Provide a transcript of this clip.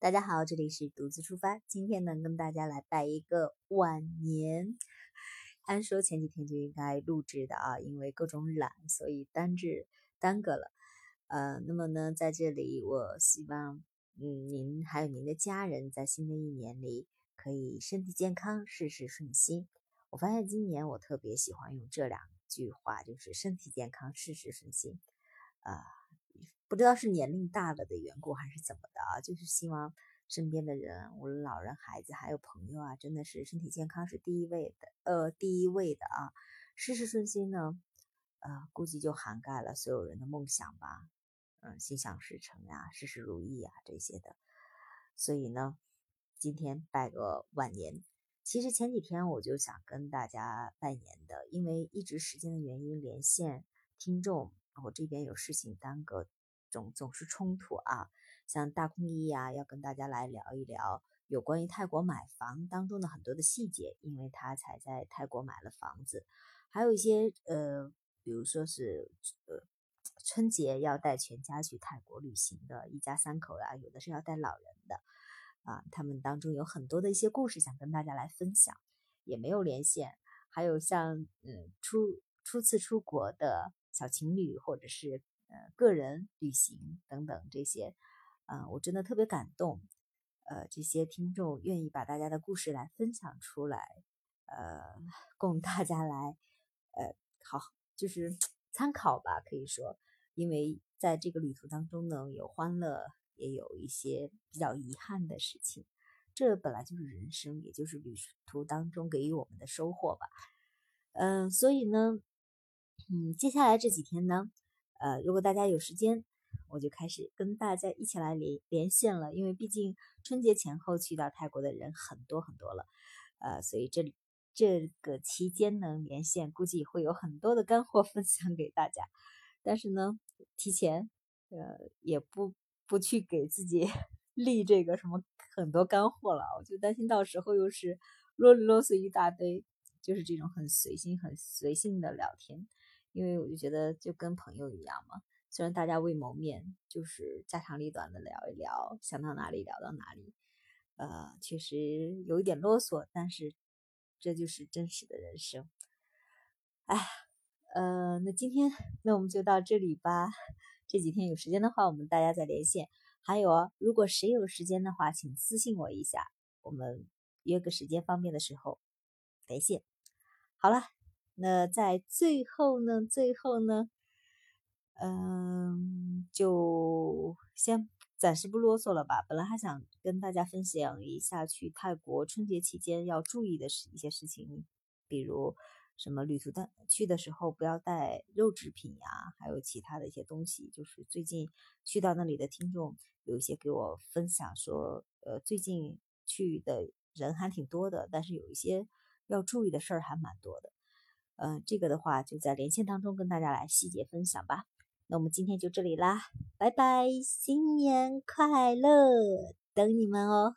大家好，这里是独自出发。今天呢，跟大家来拜一个晚年。按说前几天就应该录制的啊，因为各种懒，所以单制耽搁了。呃，那么呢，在这里，我希望，嗯，您还有您的家人在新的一年里可以身体健康，事事顺心。我发现今年我特别喜欢用这两句话，就是身体健康，事事顺心。啊。不知道是年龄大了的缘故还是怎么的啊，就是希望身边的人，无论老人、孩子还有朋友啊，真的是身体健康是第一位的，呃，第一位的啊。事事顺心呢，呃，估计就涵盖了所有人的梦想吧，嗯，心想事成呀，事事如意呀这些的。所以呢，今天拜个晚年。其实前几天我就想跟大家拜年的，因为一直时间的原因连线听众，我这边有事情耽搁。总总是冲突啊，像大空翼啊，要跟大家来聊一聊有关于泰国买房当中的很多的细节，因为他才在泰国买了房子，还有一些呃，比如说是呃春节要带全家去泰国旅行的一家三口啊，有的是要带老人的啊，他们当中有很多的一些故事想跟大家来分享，也没有连线，还有像嗯初初次出国的小情侣或者是。呃，个人旅行等等这些，啊，我真的特别感动。呃，这些听众愿意把大家的故事来分享出来，呃，供大家来，呃，好，就是 参考吧，可以说，因为在这个旅途当中呢，有欢乐，也有一些比较遗憾的事情，这本来就是人生，也就是旅途当中给予我们的收获吧。嗯，所以呢，嗯，接下来这几天呢。呃，如果大家有时间，我就开始跟大家一起来连连线了。因为毕竟春节前后去到泰国的人很多很多了，呃，所以这这个期间呢连线，估计会有很多的干货 分享给大家。但是呢，提前呃也不不去给自己 立这个什么很多干货了，我就担心到时候又是啰里啰嗦一大堆，就是这种很随心、很随性的聊天。因为我就觉得就跟朋友一样嘛，虽然大家未谋面，就是家长里短的聊一聊，想到哪里聊到哪里，呃，确实有一点啰嗦，但是这就是真实的人生。哎，呃，那今天那我们就到这里吧。这几天有时间的话，我们大家再连线。还有啊，如果谁有时间的话，请私信我一下，我们约个时间方便的时候连线。好了。那在最后呢？最后呢？嗯，就先暂时不啰嗦了吧。本来还想跟大家分享一下去泰国春节期间要注意的一些事情，比如什么旅途的去的时候不要带肉制品呀，还有其他的一些东西。就是最近去到那里的听众有一些给我分享说，呃，最近去的人还挺多的，但是有一些要注意的事儿还蛮多的。嗯，这个的话就在连线当中跟大家来细节分享吧。那我们今天就这里啦，拜拜，新年快乐，等你们哦。